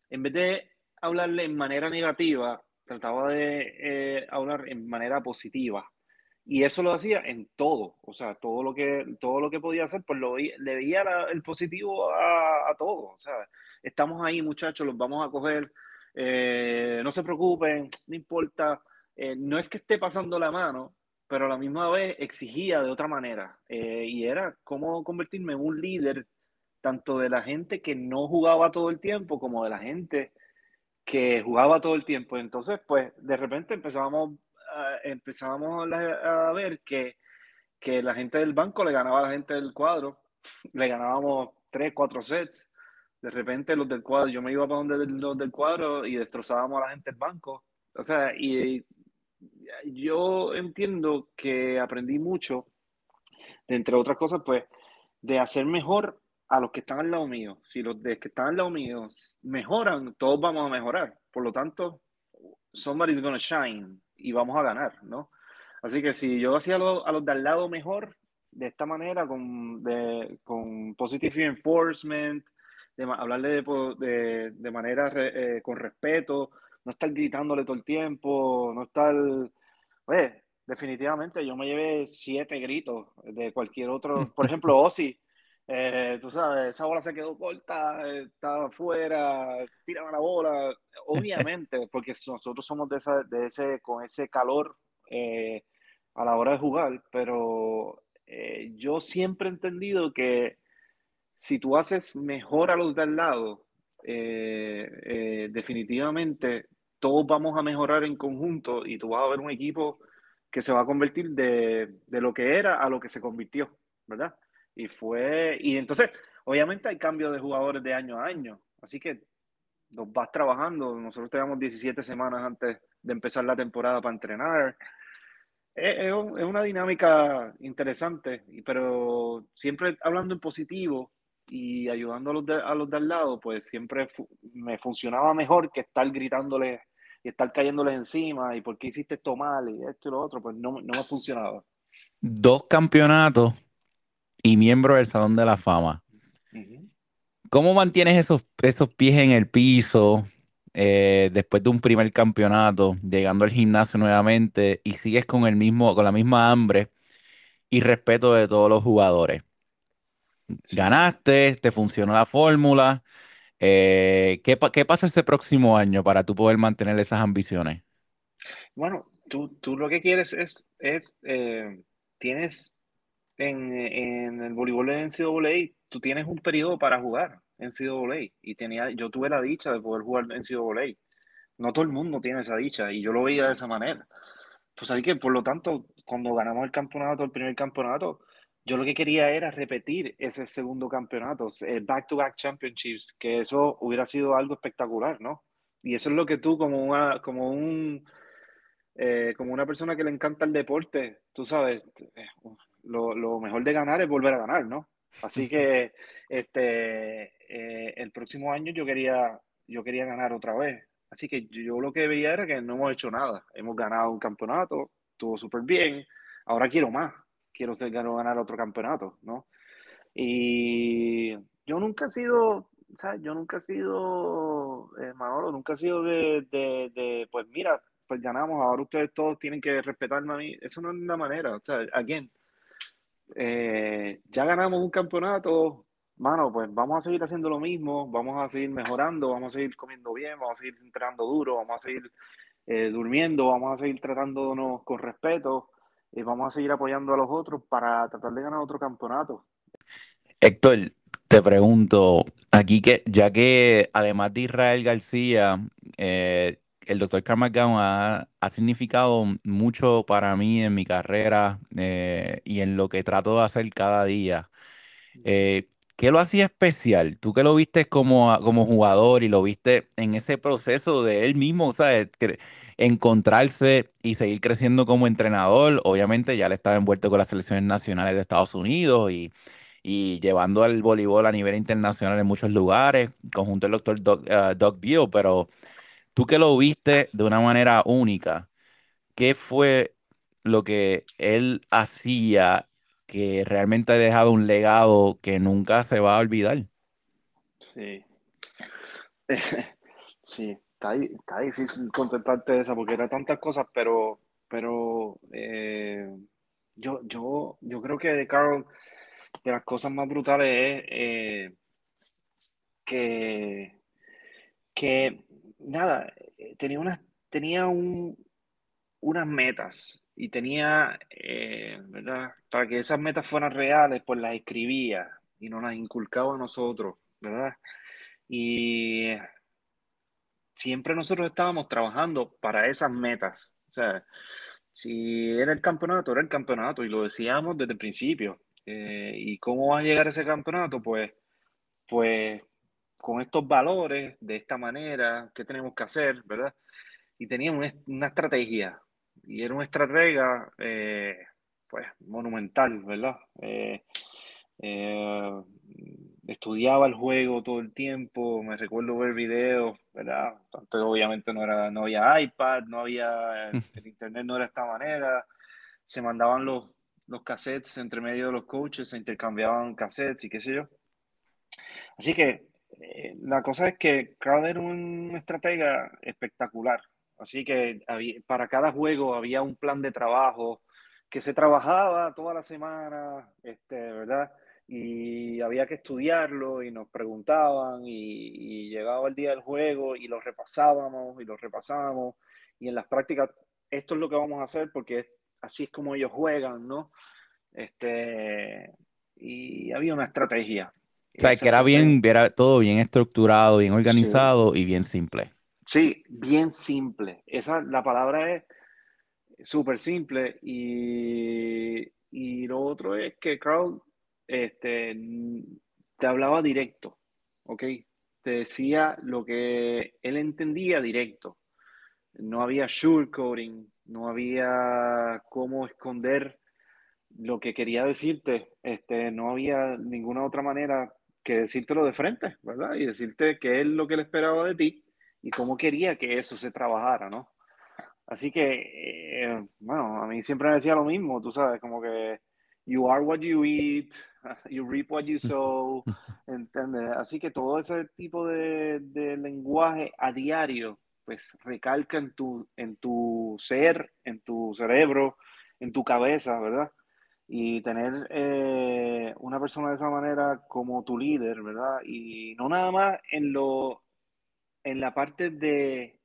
En vez de hablarle en manera negativa, trataba de eh, hablar en manera positiva. Y eso lo hacía en todo, o sea, todo lo que, todo lo que podía hacer, pues lo, le veía el positivo a, a, todo. O sea, estamos ahí, muchachos, los vamos a coger, eh, no se preocupen, no importa. Eh, no es que esté pasando la mano, pero a la misma vez exigía de otra manera. y era cómo convertirme en un líder tanto de la gente que no jugaba todo el tiempo como de la gente que jugaba todo el tiempo. Entonces, pues, de repente empezábamos, empezábamos a, ver que, que la gente del banco le ganaba a la gente del cuadro, le ganábamos tres, cuatro sets. De repente los del cuadro, yo me iba para donde los del cuadro y destrozábamos a la gente del banco. O sea, y yo entiendo que aprendí mucho, de, entre otras cosas, pues, de hacer mejor a los que están al lado mío. Si los de que están al lado mío mejoran, todos vamos a mejorar. Por lo tanto, somebody's gonna shine y vamos a ganar, ¿no? Así que si yo hacía a los, a los de al lado mejor, de esta manera, con, de, con positive reinforcement, de, hablarle de, de, manera eh, con respeto, no estar gritándole todo el tiempo, no estar... Oye, definitivamente yo me llevé siete gritos de cualquier otro. Por ejemplo, Ozzy, eh, tú sabes, esa bola se quedó corta, estaba afuera, tiraba la bola. Obviamente, porque nosotros somos de, esa, de ese, con ese calor eh, a la hora de jugar, pero eh, yo siempre he entendido que si tú haces mejor a los de al lado, definitivamente todos vamos a mejorar en conjunto y tú vas a ver un equipo que se va a convertir de, de lo que era a lo que se convirtió, ¿verdad? Y fue, y entonces, obviamente hay cambios de jugadores de año a año, así que los vas trabajando. Nosotros tenemos 17 semanas antes de empezar la temporada para entrenar. Es, es, una dinámica interesante, pero siempre hablando en positivo y ayudando a los de, a los de al lado, pues siempre me funcionaba mejor que estar gritándole y estar cayéndoles encima y por qué hiciste esto mal y esto y lo otro, pues no, no me funcionaba. Dos campeonatos y miembro del Salón de la Fama. ¿Cómo mantienes esos, esos pies en el piso eh, después de un primer campeonato, llegando al gimnasio nuevamente y sigues con, el mismo, con la misma hambre y respeto de todos los jugadores? Ganaste, te funcionó la fórmula. Eh, ¿qué, ¿qué, pasa ese próximo año para tú poder mantener esas ambiciones? Bueno, tú, tú lo que quieres es, es eh, tienes en, el voleibol de NCAA, tú tienes un periodo para jugar en NCAA. Y tenía, yo tuve la dicha de poder jugar en NCAA. No todo el mundo tiene esa dicha y yo lo veía de esa manera. Pues así que, por lo tanto, cuando ganamos el campeonato, el primer campeonato, yo lo que quería era repetir ese segundo campeonato, el back-to-back championships, que eso hubiera sido algo espectacular, ¿no? Y eso es lo que tú, como, una, como un... Eh, como una persona que le encanta el deporte, tú sabes, lo, mejor de ganar es volver a ganar, ¿no? Así que este, eh, el próximo año yo quería, yo quería ganar otra vez. Así que yo lo que veía era que no hemos hecho nada. Hemos ganado un campeonato, estuvo súper bien. Ahora quiero más. Quiero ser, ganar otro campeonato, ¿no? Y yo nunca he sido, ¿sabes? Yo nunca he sido, eh, Manolo, nunca he sido de, de, de, pues mira, pues ganamos, ahora ustedes todos tienen que respetarme a mí. Eso no es una manera, o sea, again, eh, ya ganamos un campeonato, mano, pues vamos a seguir haciendo lo mismo, vamos a seguir mejorando, vamos a seguir comiendo bien, vamos a seguir entrenando duro, vamos a seguir eh, durmiendo, vamos a seguir tratándonos con respeto y vamos a seguir apoyando a los otros para tratar de ganar otro campeonato. Héctor, te pregunto, aquí que ya que además de Israel García, eh, el doctor Carl ha, significado mucho para mí en mi carrera eh, y en lo que trato de hacer cada día. Eh, ¿Qué lo hacía especial? Tú que lo viste como, como jugador y lo viste en ese proceso de él mismo, ¿sabes? encontrarse y seguir creciendo como entrenador. Obviamente ya le estaba envuelto con las selecciones nacionales de Estados Unidos y, y llevando al voleibol a nivel internacional en muchos lugares, conjunto el doctor Doug, uh, Doug Beal, pero Tú que lo viste de una manera única, ¿qué fue lo que él hacía que realmente ha dejado un legado que nunca se va a olvidar? Sí. sí, está, está difícil contestarte esa porque era tantas cosas, pero, pero eh, yo, yo, yo creo que de Carl, de las cosas más brutales es eh, que, que nada, eh, tenía, unas, tenía un, unas metas y tenía, eh, ¿verdad? Para que esas metas fueran reales, pues las escribía y nos las inculcaba a nosotros, ¿verdad? Y siempre nosotros estábamos trabajando para esas metas. O sea, si era el campeonato, era el campeonato y lo decíamos desde el principio. Eh, ¿Y cómo va a llegar ese campeonato? Pues, pues con estos valores, de esta manera, ¿qué tenemos que hacer? ¿Verdad? Y teníamos una, estrategia. Y era una estratega, eh, pues, monumental, ¿verdad? Eh, estudiaba el juego todo el tiempo, me recuerdo ver videos, ¿verdad? Antes obviamente no, era, no había iPad, no había, el internet no era de esta manera, se mandaban los, los cassettes entre medio de los coaches, se intercambiaban cassettes y qué sé yo. Así que eh, la cosa es que Crowder era un estratega espectacular, así que para cada juego había un plan de trabajo que se trabajaba toda la semana, este, ¿verdad? y había que estudiarlo y nos preguntaban y, llegaba el día del juego y lo repasábamos y lo repasábamos y en las prácticas esto es lo que vamos a hacer porque así es como ellos juegan, ¿no? Este, y había una estrategia. O sea, que era bien, era todo bien estructurado, bien organizado y bien simple. Sí, bien simple. Esa, la palabra es súper simple y, y lo otro es que Crowd este, te hablaba directo, ¿ok? Te decía lo que él entendía directo. No había sugarcoating, no había cómo esconder lo que quería decirte. Este, no había ninguna otra manera que decírtelo de frente, ¿verdad? Y decirte qué es lo que él esperaba de ti y cómo quería que eso se trabajara, ¿no? Así que, eh, bueno, a mí siempre me decía lo mismo, tú sabes, como que you are what you eat, you reap what you sow, ¿entiendes? Así que todo ese tipo de, lenguaje a diario, pues recalca en tu, en tu ser, en tu cerebro, en tu cabeza, ¿verdad? Y tener eh, una persona de esa manera como tu líder, ¿verdad? Y no nada más en lo, en la parte de,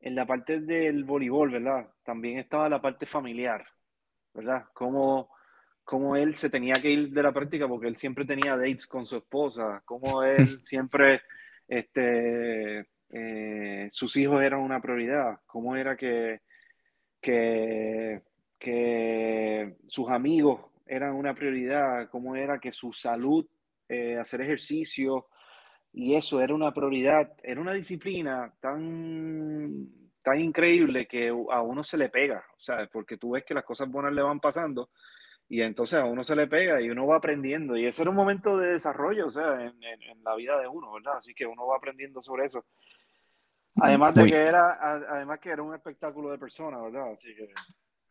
en la parte del voleibol, ¿verdad? También estaba la parte familiar, ¿verdad? Como cómo él se tenía que ir de la práctica porque él siempre tenía dates con su esposa, cómo él siempre, este, eh, sus hijos eran una prioridad, cómo era que, que, sus amigos eran una prioridad, cómo era que su salud, eh, hacer ejercicio, y eso era una prioridad, era una disciplina tan, tan increíble que a uno se le pega, ¿sabes? Porque tú ves que las cosas buenas le van pasando y entonces a uno se le pega y uno va aprendiendo. Y ese era un momento de desarrollo, o sea, en, en, la vida de uno, ¿verdad? Así que uno va aprendiendo sobre eso. Además de que era, además que era un espectáculo de persona, ¿verdad? Así que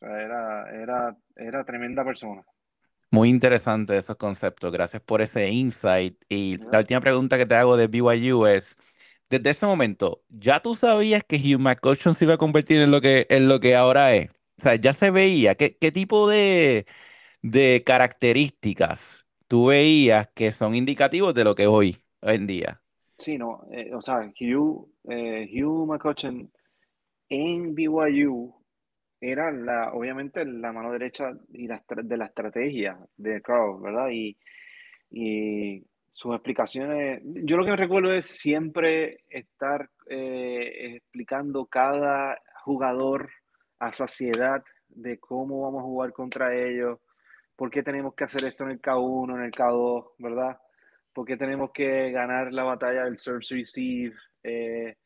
era, era, era tremenda persona. Muy interesante esos conceptos. Gracias por ese insight. Y la última pregunta que te hago de BYU es, desde ese momento, ¿ya tú sabías que Hugh McCutcheon se iba a convertir en lo que, en lo que ahora es? O sea, ya se veía. ¿Qué, qué tipo de, de características tú veías que son indicativos de lo que es hoy, en día? Sí, no, eh, o sea, Hugh, eh, Hugh McCutcheon en BYU era la, obviamente la mano derecha y de la estrategia de Carl, ¿verdad? Y, y sus explicaciones, yo lo que me recuerdo es siempre estar eh, explicando cada jugador a saciedad de cómo vamos a jugar contra ellos, ¿Por qué tenemos que hacer esto en el K1, en el K2, verdad? ¿Por qué tenemos que ganar la batalla del serve receive? Eh,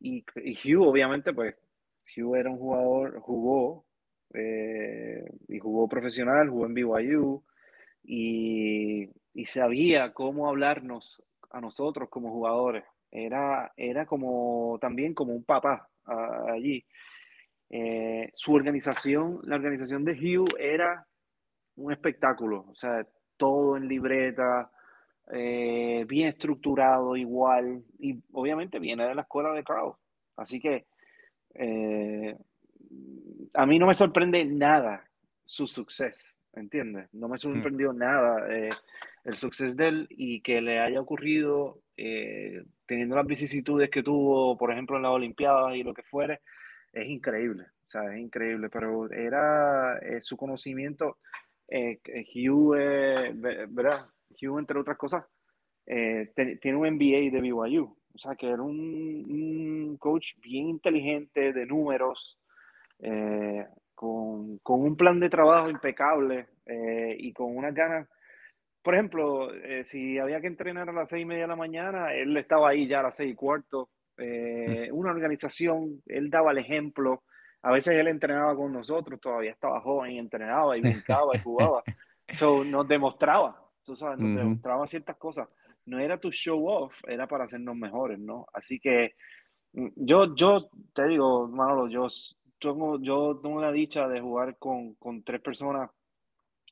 y, Hugh, obviamente, pues, Hugh era un jugador, jugó, eh, y jugó profesional, jugó en BYU, y, y, sabía cómo hablarnos a nosotros como jugadores. Era, era como también como un papá allí. Eh, su organización, la organización de Hugh era un espectáculo, o sea, todo en libreta, eh, bien estructurado igual, y obviamente viene de la escuela de Crowd. Así que eh, a mí no me sorprende nada su suceso, ¿entiendes? No me sorprendió mm. nada eh, el suceso de él y que le haya ocurrido teniendo las vicisitudes que tuvo, por ejemplo, en las Olimpiadas y lo que fuere, es increíble, o sea, es increíble, pero era su conocimiento eh, Hugh, ¿verdad? Hugh, entre otras cosas, eh, tiene un MBA de BYU. O sea, que era un, coach bien inteligente, de números, eh, con, un plan de trabajo impecable eh, y con unas ganas. Por ejemplo, si había que entrenar a las seis y media de la mañana, él estaba ahí ya a las seis y cuarto. una organización, él daba el ejemplo. A veces él entrenaba con nosotros, todavía estaba joven, entrenaba y brincaba y jugaba. So, nos demostraba, tú sabes, nos demostraba ciertas cosas. No era tu show off, era para hacernos mejores, ¿no? Así que mm, yo, yo te digo, Manolo, yo tengo, yo tengo la dicha de jugar con, con tres personas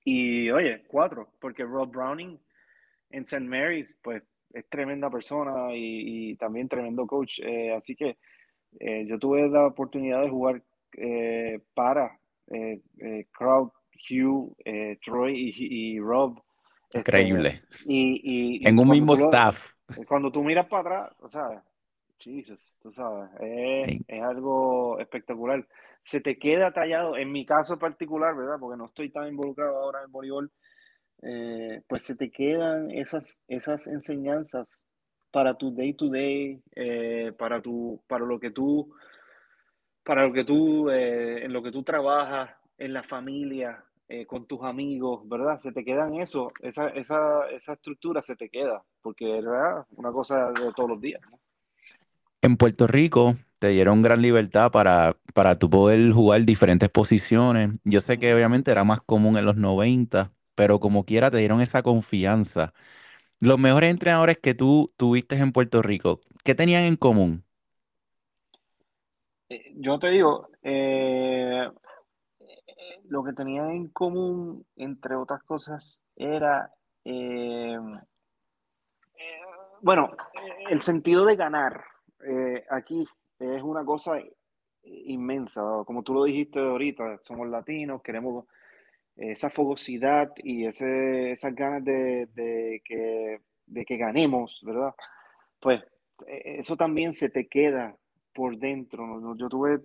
y, oye, cuatro, porque Rob Browning en St. Mary's, pues es tremenda persona y, y también tremendo coach. Eh, así que eh, yo tuve la oportunidad de jugar eh, para Crowd, Hugh, Troy y, Rob. Este, Increíble. y, en un mismo staff. Cuando tú miras para atrás, o sea, Jesus, tú sabes, es, es, algo espectacular. Se te queda tallado, en mi caso particular, ¿verdad? Porque no estoy tan involucrado ahora en el voleibol, eh, pues se te quedan esas, esas enseñanzas para tu day to day, eh, para, tu, para lo que tú, para lo que tú, eh, en lo que tú trabajas, en la familia, con tus amigos, ¿verdad? Se te quedan eso, esa, esa, esa estructura se te queda, porque es ¿verdad? una cosa de todos los días. En Puerto Rico te dieron gran libertad para, para tu poder jugar diferentes posiciones. Yo sé que obviamente era más común en los 90, pero como quiera te dieron esa confianza. Los mejores entrenadores que tú tuviste en Puerto Rico, ¿qué tenían en común? Eh, yo te digo, eh, lo que tenían en común, entre otras cosas, era, eh, bueno, el sentido de ganar. aquí es una cosa inmensa, como tú lo dijiste ahorita, somos latinos, queremos esa fogosidad y ese, esas ganas de, de, que, de que ganemos, ¿verdad? Pues eso también se te queda por dentro. Yo tuve,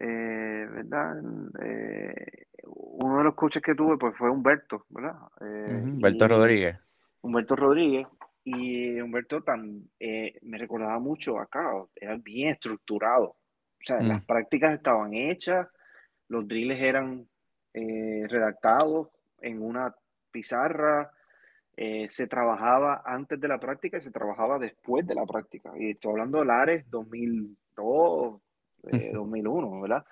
eh, ¿verdad? Eh, uno de los coaches que tuve pues fue Humberto, ¿verdad? Eh, Humberto Rodríguez. Humberto Rodríguez. Y Humberto tan, me recordaba mucho acá, era bien estructurado. O sea, las mm. prácticas estaban hechas, los drills eran eh, redactado en una pizarra, eh, se trabajaba antes de la práctica y se trabajaba después de la práctica. Y estoy hablando del ARES 2002, 2001, eh, ¿verdad?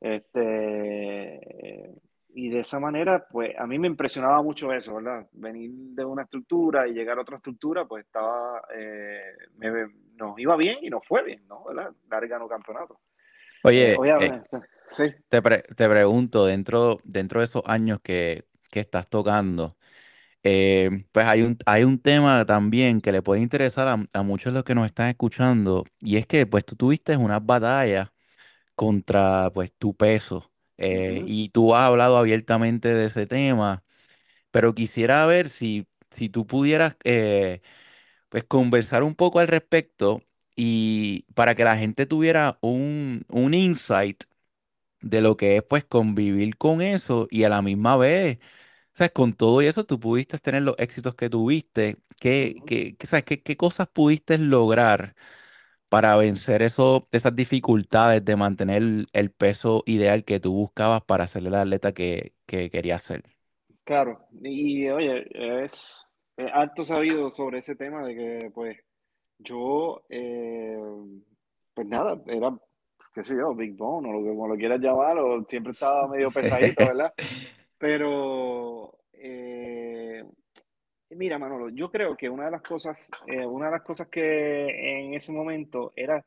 Este, y de esa manera, pues a mí me impresionaba mucho eso, ¿verdad? Venir de una estructura y llegar a otra estructura, pues estaba, nos iba bien y nos fue bien, ¿no? ¿verdad? Dar ganó campeonato. Oye, obviamente. Te, pregunto, dentro, dentro de esos años que, estás tocando, eh, pues hay un, hay un tema también que le puede interesar a, muchos de los que nos están escuchando, y es que pues tú tuviste una batalla contra pues tu peso, eh, y tú has hablado abiertamente de ese tema, pero quisiera ver si, si tú pudieras eh, pues conversar un poco al respecto y para que la gente tuviera un, un insight de lo que es pues convivir con eso y a la misma vez, ¿sabes? Con todo y eso tú pudiste tener los éxitos que tuviste. ¿Qué, qué, ¿sabes? ¿Qué, qué cosas pudiste lograr para vencer eso, esas dificultades de mantener el, peso ideal que tú buscabas para ser el atleta que, que querías ser? Claro, y oye, es, alto sabido sobre ese tema de que pues yo, eh, pues nada, era qué sé yo, Big Bone o lo que como lo quieras llamar, o siempre estaba medio pesadito, ¿verdad? Pero, eh, mira, Manolo, yo creo que una de las cosas, eh, una de las cosas que en ese momento era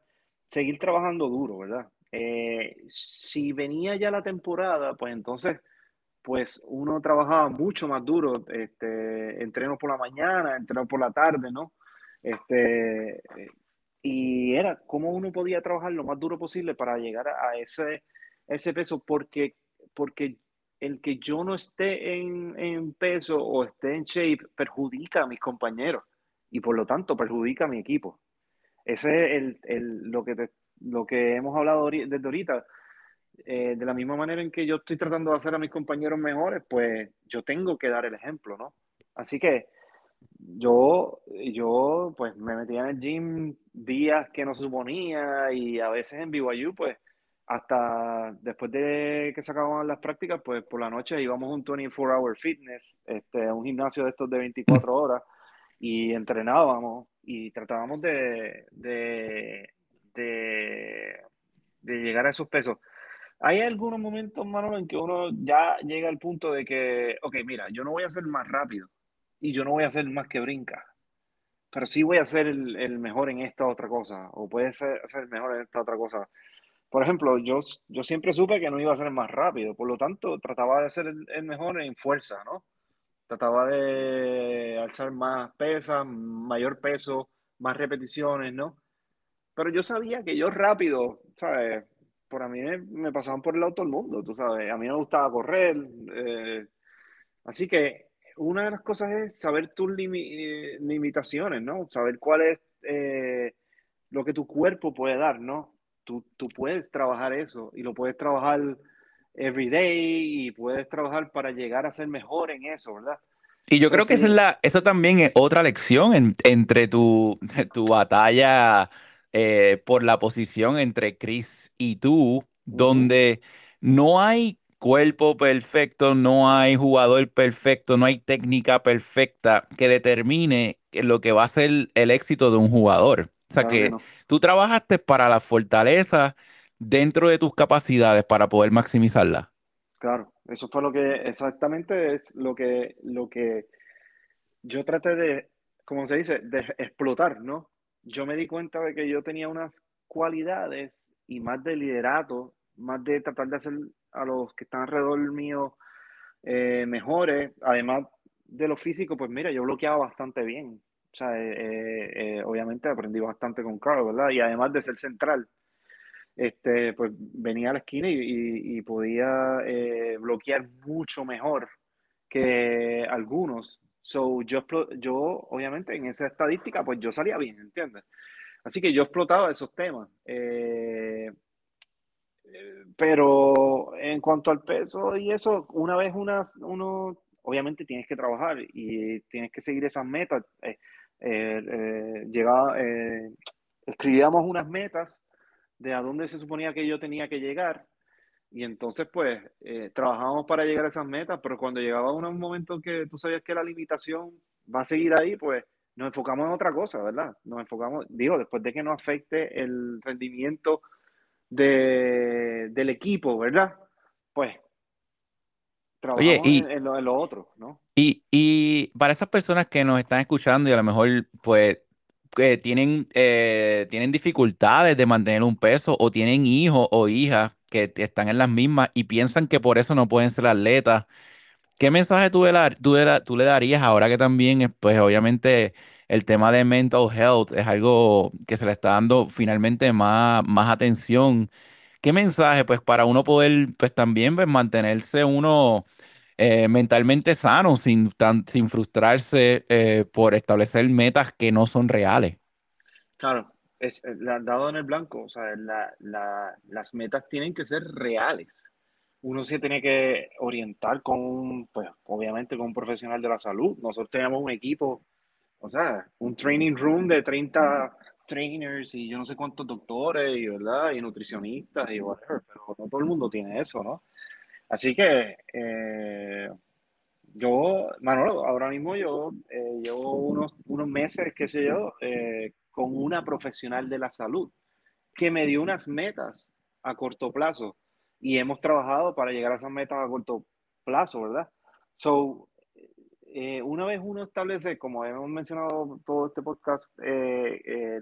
seguir trabajando duro, ¿verdad? Eh, si venía ya la temporada, pues entonces, pues uno trabajaba mucho más duro, este, entreno por la mañana, entreno por la tarde, ¿no? Este, y era cómo uno podía trabajar lo más duro posible para llegar a ese, ese peso, porque, porque el que yo no esté en, peso o esté en shape perjudica a mis compañeros y por lo tanto perjudica a mi equipo. Ese es el, lo, que lo que hemos hablado desde ahorita. Eh, de la misma manera en que yo estoy tratando de hacer a mis compañeros mejores, pues yo tengo que dar el ejemplo, ¿no? Así que yo, yo pues me metía en el gym días que no suponía y a veces en BYU pues hasta después de que se acababan las prácticas pues por la noche íbamos a un 24 hour fitness, este, un gimnasio de estos de 24 horas y entrenábamos y tratábamos de, de, de, de llegar a esos pesos. Hay algunos momentos, Manolo, en que uno ya llega al punto de que, ok, mira, yo no voy a ser más rápido y yo no voy a ser más que brinca, pero sí voy a ser el, mejor en esta otra cosa, o puede ser, ser, el mejor en esta otra cosa. Por ejemplo, yo, yo siempre supe que no iba a ser más rápido, por lo tanto, trataba de ser el, mejor en fuerza, ¿no? Trataba de alzar más pesas, mayor peso, más repeticiones, ¿no? Pero yo sabía que yo rápido, ¿sabes? Por a mí me, pasaban por el lado todo el mundo, tú sabes. A mí me gustaba correr. Eh, así que una de las cosas es saber tus eh, limitaciones, ¿no? Saber cuál es eh, lo que tu cuerpo puede dar, ¿no? Tú, tú, puedes trabajar eso y lo puedes trabajar every day y puedes trabajar para llegar a ser mejor en eso, ¿verdad? Y yo creo que esa, es la, eso también es otra lección entre tu, tu batalla eh, por la posición entre Chris y tú, donde no hay cuerpo perfecto, no hay jugador perfecto, no hay técnica perfecta que determine lo que va a ser el éxito de un jugador. O sea que tú trabajaste para la fortaleza dentro de tus capacidades para poder maximizarla. Claro, eso fue lo que exactamente es lo que, lo que yo traté de, como se dice, de explotar, ¿no? Yo me di cuenta de que yo tenía unas cualidades y más de liderato, más de tratar de hacer a los que están alrededor mío eh, mejores. Además de lo físico, pues mira, yo bloqueaba bastante bien. O sea, eh, eh, obviamente aprendí bastante con Carl, ¿verdad? Y además de ser central, este, pues venía a la esquina y, podía bloquear mucho mejor que algunos. So, yo, yo, obviamente, en esa estadística, pues yo salía bien, ¿entiendes? Así que yo explotaba esos temas. Eh, pero en cuanto al peso y eso, una vez unas, uno, obviamente tienes que trabajar y tienes que seguir esas metas. Eh, eh, eh, escribíamos unas metas de a dónde se suponía que yo tenía que llegar y entonces pues trabajábamos para llegar a esas metas, pero cuando llegaba un momento que tú sabías que la limitación va a seguir ahí, pues nos enfocamos en otra cosa, ¿verdad? Nos enfocamos, digo, después de que no afecte el rendimiento de, del equipo, ¿verdad? Pues trabajamos en, lo, otro, ¿no? Y, y, para esas personas que nos están escuchando y a lo mejor pues que tienen, eh, tienen dificultades de mantener un peso o tienen hijos o hijas que están en las mismas y piensan que por eso no pueden ser atletas, ¿qué mensaje tú, tú, tú le darías ahora que también, pues obviamente el tema de mental health es algo que se le está dando finalmente más, más atención. ¿Qué mensaje, pues, para uno poder, pues, también pues, mantenerse uno eh, mentalmente sano sin, sin frustrarse eh, por establecer metas que no son reales? Claro, es eh, dado en el blanco, o sea, las metas tienen que ser reales. Uno se tiene que orientar con, pues, obviamente, con un profesional de la salud. Nosotros tenemos un equipo o sea, un training room de 30 trainers y yo no sé cuántos doctores y, ¿verdad? y nutricionistas y whatever, pero no todo el mundo tiene eso, ¿no? Así que eh, yo, Manolo, ahora mismo yo eh, llevo unos, unos meses, qué sé yo, eh, con una profesional de la salud que me dio unas metas a corto plazo y hemos trabajado para llegar a esas metas a corto plazo, ¿verdad? So, eh, una vez uno establece, como hemos mencionado todo este podcast, eh,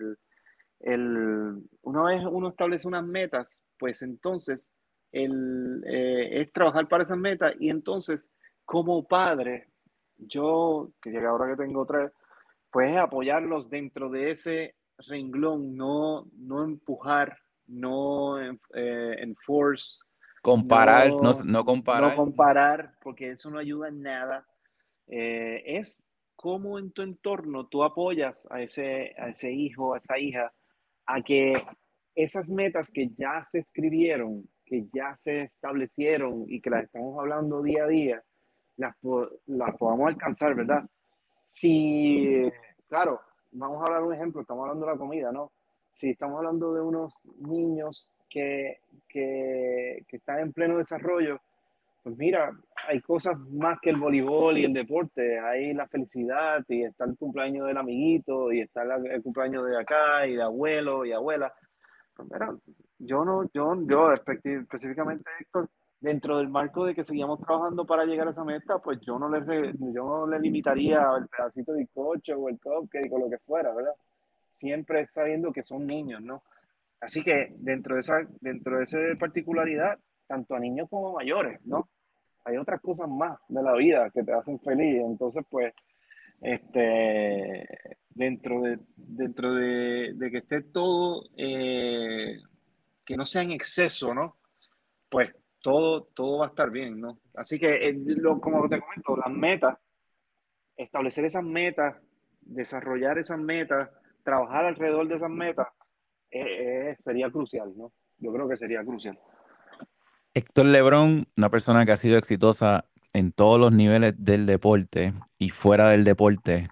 una vez uno establece unas metas, pues entonces el, eh, es trabajar para esas metas y entonces como padre, yo, que llega ahora que tengo tres, pues apoyarlos dentro de ese renglón, no, no empujar, no enforce. Comparar, no, no, comparar. No comparar, porque eso no ayuda en nada. Eh, es cómo en tu entorno tú apoyas a ese, a ese hijo, a esa hija, a que esas metas que ya se escribieron, que ya se establecieron y que las estamos hablando día a día, las, las podamos alcanzar, ¿verdad? si, claro, vamos a hablar un ejemplo, estamos hablando de la comida, ¿no? Si estamos hablando de unos niños que, que, que están en pleno desarrollo, pues mira, hay cosas más que el voleibol y el deporte. Hay la felicidad y está el cumpleaños del amiguito y está el cumpleaños de acá y de abuelo y abuela. Pues mira, yo no, yo, yo específicamente, dentro del marco de que seguíamos trabajando para llegar a esa meta, pues yo no le, yo no le limitaría el pedacito de coche o el cupcake o lo que fuera, ¿verdad? Siempre sabiendo que son niños, ¿no? Así que dentro de esa, dentro de esa particularidad, tanto a niños como mayores, ¿no? Hay otras cosas más de la vida que te hacen feliz, entonces pues, este, dentro de, dentro de, que esté todo, eh, que no sea en exceso, ¿no? Pues todo, todo va a estar bien, ¿no? Así que, eh, como te comento, las metas, establecer esas metas, desarrollar esas metas, trabajar alrededor de esas metas, eh, eh, sería crucial, ¿no? Yo creo que sería crucial. Héctor Lebrón, una persona que ha sido exitosa en todos los niveles del deporte y fuera del deporte,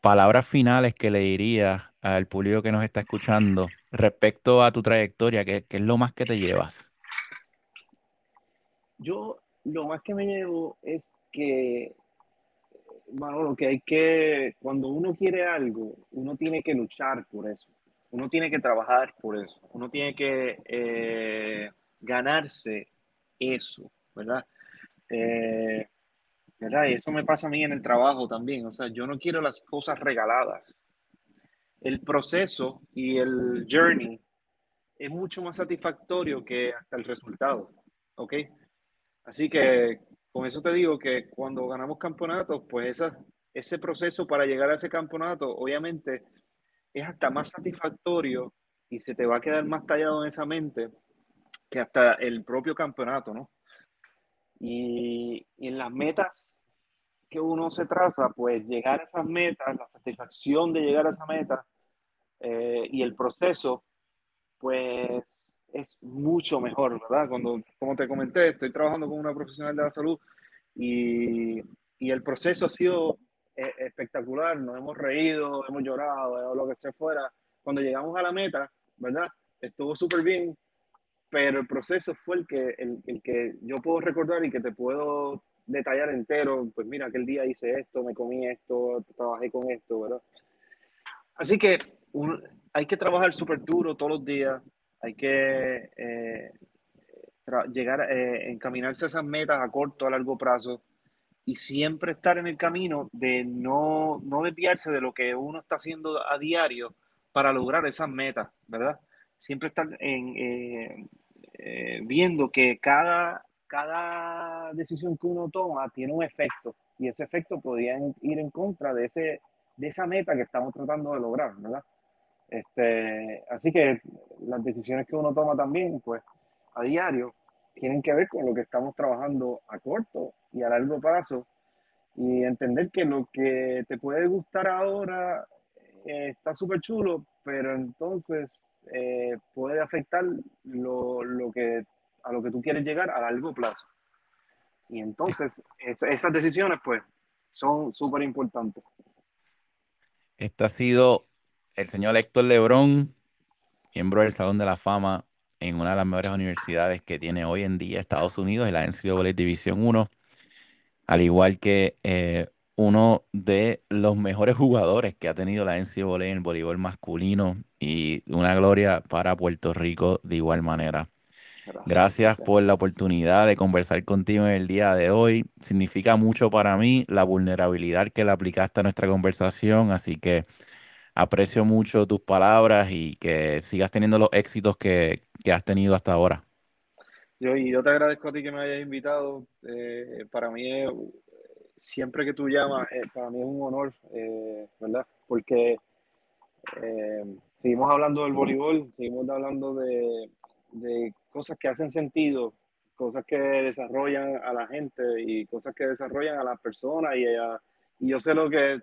palabras finales que le diría al público que nos está escuchando respecto a tu trayectoria, ¿qué, qué es lo más que te llevas? Yo lo más que me llevo es que, bueno, lo que hay que, cuando uno quiere algo, uno tiene que luchar por eso, uno tiene que trabajar por eso, uno tiene que eh, ganarse eso, ¿verdad? Eh, ¿verdad? Y eso me pasa a mí en el trabajo también, o sea, yo no quiero las cosas regaladas. El proceso y el journey es mucho más satisfactorio que hasta el resultado, ¿ok? Así que con eso te digo que cuando ganamos campeonatos, pues esa, ese proceso para llegar a ese campeonato, obviamente, es hasta más satisfactorio y se te va a quedar más tallado en esa mente que hasta el propio campeonato, ¿no? Y, en las metas que uno se traza, pues llegar a esas metas, la satisfacción de llegar a esa meta eh, y el proceso, pues es mucho mejor, ¿verdad? Cuando, como te comenté, estoy trabajando con una profesional de la salud y, y el proceso ha sido eh, espectacular, nos hemos reído, hemos llorado, o lo que sea fuera. Cuando llegamos a la meta, ¿verdad? Estuvo súper bien, pero el proceso fue el que, el, el, que yo puedo recordar y que te puedo detallar entero. Pues mira, aquel día hice esto, me comí esto, trabajé con esto, ¿verdad? Así que hay que trabajar súper duro todos los días, hay que eh, llegar, a eh, encaminarse a esas metas a corto, a largo plazo y siempre estar en el camino de no, no desviarse de lo que uno está haciendo a diario para lograr esas metas, ¿verdad? Siempre estar en, eh, viendo que cada, cada decisión que uno toma tiene un efecto y ese efecto podría ir en contra de, ese, de esa meta que estamos tratando de lograr, ¿verdad? Este, así que las decisiones que uno toma también, pues a diario, tienen que ver con lo que estamos trabajando a corto y a largo plazo y entender que lo que te puede gustar ahora eh, está súper chulo, pero entonces eh, puede afectar lo, lo, que, a lo que tú quieres llegar a largo plazo. Y entonces esas decisiones pues son súper importantes. Esta ha sido el señor Héctor Lebrón, miembro del Salón de la Fama en una de las mejores universidades que tiene hoy en día Estados Unidos, la NCAA División 1, al igual que eh, uno de los mejores jugadores que ha tenido la NCAA en el voleibol masculino y una gloria para Puerto Rico de igual manera. Gracias, gracias, por la oportunidad de conversar contigo en el día de hoy. Significa mucho para mí la vulnerabilidad que le aplicaste a nuestra conversación, así que aprecio mucho tus palabras y que sigas teniendo los éxitos que, has tenido hasta ahora. Yo, y yo te agradezco a ti que me hayas invitado. Eh, para mí, es, siempre que tú llamas, eh, para mí es un honor, eh, ¿verdad? Porque seguimos hablando del voleibol, seguimos hablando de, de cosas que hacen sentido, cosas que desarrollan a la gente y cosas que desarrollan a las personas. Y, y yo sé lo que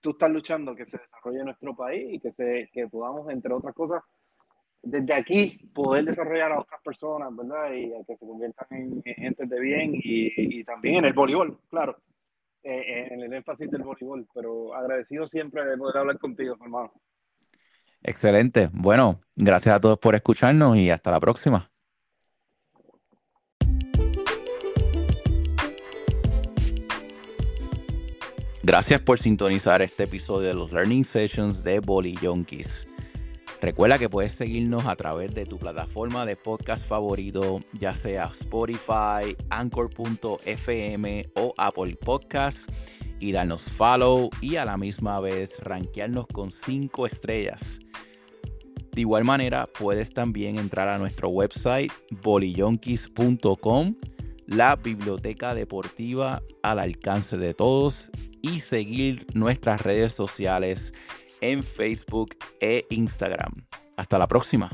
tú estás luchando que se desarrolle nuestro país y que, se, que podamos, entre otras cosas, desde aquí poder desarrollar a otras personas, ¿verdad? Y que se conviertan en, gente de bien y, y, también en el voleibol, claro. Eh, en el énfasis del voleibol, pero agradecido siempre de poder hablar contigo, hermano. Excelente. Bueno, gracias a todos por escucharnos y hasta la próxima. Gracias por sintonizar este episodio de los Learning Sessions de Bolly Yonkis. Recuerda que puedes seguirnos a través de tu plataforma de podcast favorito, ya sea Spotify, Anchor.fm o Apple Podcasts, y darnos follow y a la misma vez rankearnos con 5 estrellas. De igual manera, puedes también entrar a nuestro website bolillonkis.com, la biblioteca deportiva al alcance de todos, y seguir nuestras redes sociales en Facebook e Instagram. Hasta la próxima.